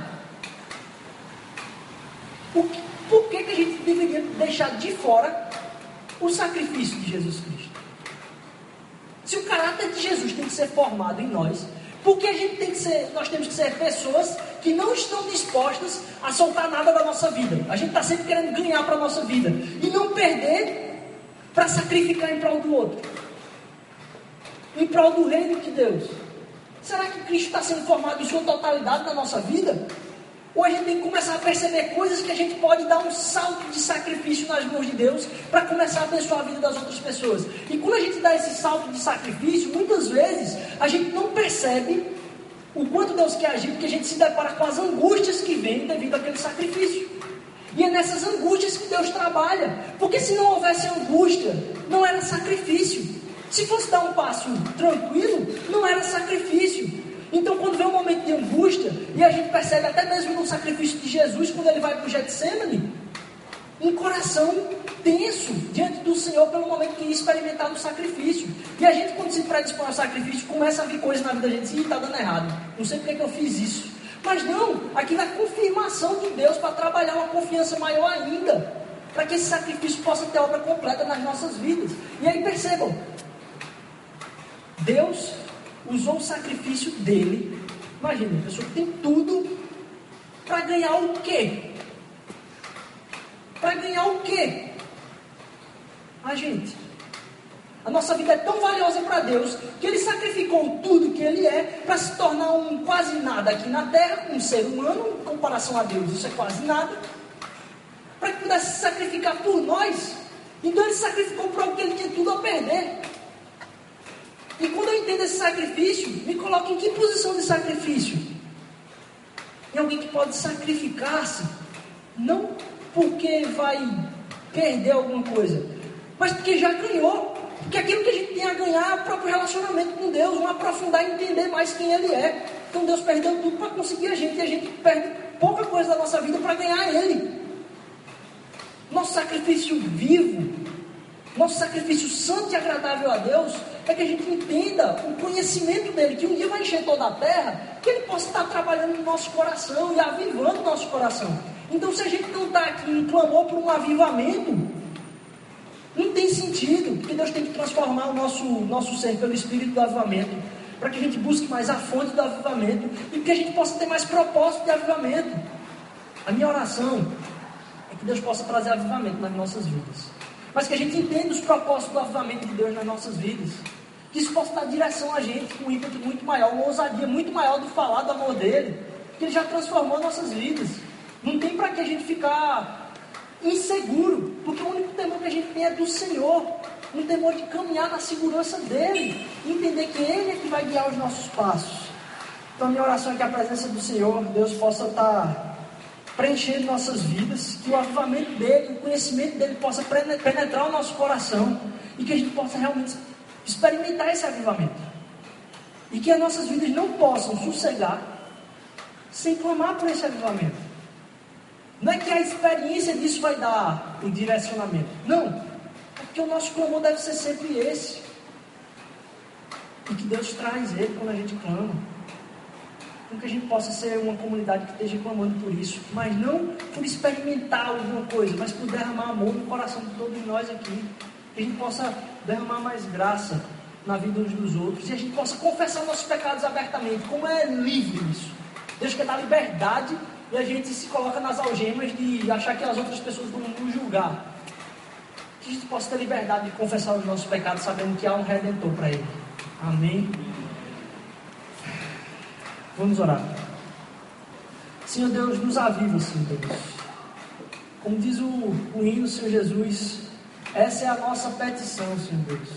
por que, que a gente deveria deixar de fora o sacrifício de Jesus Cristo? Se o caráter de Jesus tem que ser formado em nós, porque a gente tem que ser, nós temos que ser pessoas que não estão dispostas a soltar nada da nossa vida. A gente está sempre querendo ganhar para a nossa vida e não perder para sacrificar em prol do outro, em prol do reino de Deus. Será que Cristo está sendo formado em sua totalidade na nossa vida? Ou a gente tem que começar a perceber coisas que a gente pode dar um salto de sacrifício nas mãos de Deus para começar a abençoar a vida das outras pessoas. E quando a gente dá esse salto de sacrifício, muitas vezes a gente não percebe o quanto Deus quer agir, porque a gente se depara com as angústias que vêm devido àquele sacrifício. E é nessas angústias que Deus trabalha. Porque se não houvesse angústia, não era sacrifício. Se fosse dar um passo tranquilo, não era sacrifício. Então, quando vem um momento de angústia, e a gente percebe até mesmo no sacrifício de Jesus, quando ele vai para o Getsemane, um coração tenso diante do Senhor pelo momento que ia experimentar o sacrifício. E a gente, quando se predispõe ao sacrifício, começa a vir coisas na vida da gente assim, está dando errado. Não sei porque que eu fiz isso. Mas não, aquilo é confirmação de Deus para trabalhar uma confiança maior ainda. Para que esse sacrifício possa ter obra completa nas nossas vidas. E aí percebam, Deus usou o sacrifício dele. Imagina, a pessoa que tem tudo para ganhar o quê? Para ganhar o quê? A gente. A nossa vida é tão valiosa para Deus que Ele sacrificou tudo que Ele é para se tornar um quase nada aqui na terra, um ser humano, em comparação a Deus, isso é quase nada. Para que pudesse se sacrificar por nós. Então Ele sacrificou por algo que Ele tinha tudo a perder. E quando eu entendo esse sacrifício, me coloco em que posição de sacrifício? Em alguém que pode sacrificar-se, não porque vai perder alguma coisa, mas porque já ganhou. Porque aquilo que a gente tem a ganhar é o próprio relacionamento com Deus, um aprofundar e entender mais quem Ele é. Então Deus perdeu tudo para conseguir a gente, e a gente perde pouca coisa da nossa vida para ganhar Ele. Nosso sacrifício vivo, nosso sacrifício santo e agradável a Deus, é que a gente entenda o conhecimento dele, que um dia vai encher toda a terra, que ele possa estar trabalhando no nosso coração e avivando o nosso coração. Então, se a gente não está aqui em clamor por um avivamento, não tem sentido, porque Deus tem que transformar o nosso, nosso ser pelo espírito do avivamento, para que a gente busque mais a fonte do avivamento e que a gente possa ter mais propósito de avivamento. A minha oração é que Deus possa trazer avivamento nas nossas vidas, mas que a gente entenda os propósitos do avivamento de Deus nas nossas vidas isso possa dar direção a gente com um ímpeto muito maior, uma ousadia muito maior do falar do amor dele, que ele já transformou nossas vidas. Não tem para que a gente ficar inseguro, porque o único temor que a gente tem é do Senhor. um temor de caminhar na segurança dele, entender que ele é que vai guiar os nossos passos. Então, minha oração é que a presença do Senhor, Deus, possa estar preenchendo nossas vidas, que o avivamento dele, o conhecimento dele possa penetrar o nosso coração e que a gente possa realmente experimentar esse avivamento. E que as nossas vidas não possam sossegar sem clamar por esse avivamento. Não é que a experiência disso vai dar o direcionamento. Não. É porque o nosso clamor deve ser sempre esse. E que Deus traz ele quando a gente clama. Com que a gente possa ser uma comunidade que esteja clamando por isso. Mas não por experimentar alguma coisa, mas por derramar amor no coração de todos nós aqui. Que a gente possa derramar mais graça na vida uns dos outros. E a gente possa confessar nossos pecados abertamente. Como é livre isso. Deus quer dar liberdade e a gente se coloca nas algemas de achar que as outras pessoas vão nos julgar. Que a gente possa ter liberdade de confessar os nossos pecados, sabendo que há um redentor para ele. Amém. Vamos orar. Senhor Deus, nos aviva, Senhor Deus. Como diz o, o hino, Senhor Jesus, essa é a nossa petição, Senhor Deus.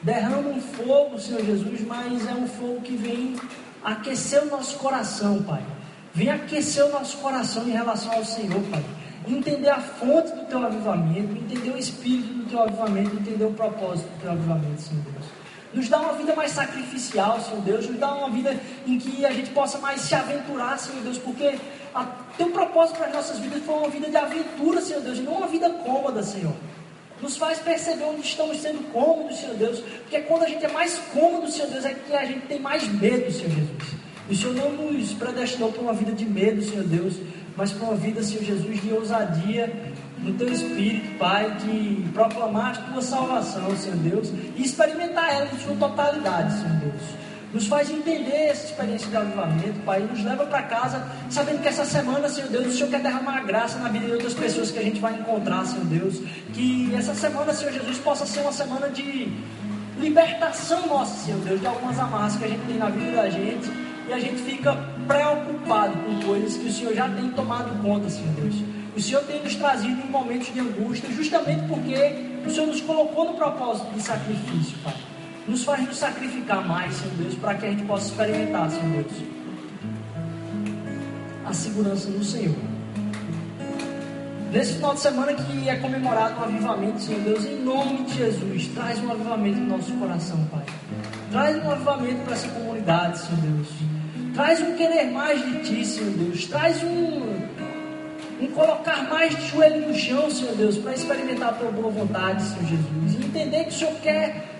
Derrama um fogo, Senhor Jesus, mas é um fogo que vem aquecer o nosso coração, Pai. Vem aquecer o nosso coração em relação ao Senhor, Pai. Entender a fonte do teu avivamento, entender o espírito do teu avivamento, entender o propósito do teu avivamento, Senhor Deus. Nos dá uma vida mais sacrificial, Senhor Deus. Nos dá uma vida em que a gente possa mais se aventurar, Senhor Deus, porque o teu propósito para as nossas vidas foi uma vida de aventura, Senhor Deus, e não uma vida cômoda, Senhor. Nos faz perceber onde estamos sendo cômodos, Senhor Deus, porque quando a gente é mais cômodo, Senhor Deus, é que a gente tem mais medo, Senhor Jesus. O Senhor não nos predestinou para uma vida de medo, Senhor Deus, mas para uma vida, Senhor Jesus, de ousadia no teu espírito, Pai, de proclamar a tua salvação, Senhor Deus, e experimentar ela em sua totalidade, Senhor Deus. Nos faz entender essa experiência de avivamento, Pai, nos leva para casa, sabendo que essa semana, Senhor Deus, o Senhor quer derramar graça na vida de outras pessoas que a gente vai encontrar, Senhor Deus. Que essa semana, Senhor Jesus, possa ser uma semana de libertação nossa, Senhor Deus, de algumas amarras que a gente tem na vida da gente e a gente fica preocupado com coisas que o Senhor já tem tomado conta, Senhor Deus. O Senhor tem nos trazido em momentos de angústia, justamente porque o Senhor nos colocou no propósito de sacrifício, Pai. Nos faz nos sacrificar mais, Senhor Deus, para que a gente possa experimentar, Senhor Deus, a segurança no Senhor. Nesse final de semana que é comemorado um avivamento, Senhor Deus, em nome de Jesus, traz um avivamento no nosso coração, Pai. Traz um avivamento para essa comunidade, Senhor Deus. Traz um querer mais de Ti, Senhor Deus. Traz um, um colocar mais de joelho no chão, Senhor Deus, para experimentar a Tua boa vontade, Senhor Jesus. E entender que o Senhor quer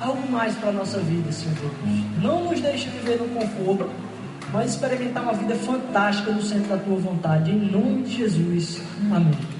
algo mais para a nossa vida, Senhor Deus. Não nos deixe viver no conforto, mas experimentar uma vida fantástica no centro da Tua vontade. Em nome de Jesus. Amém.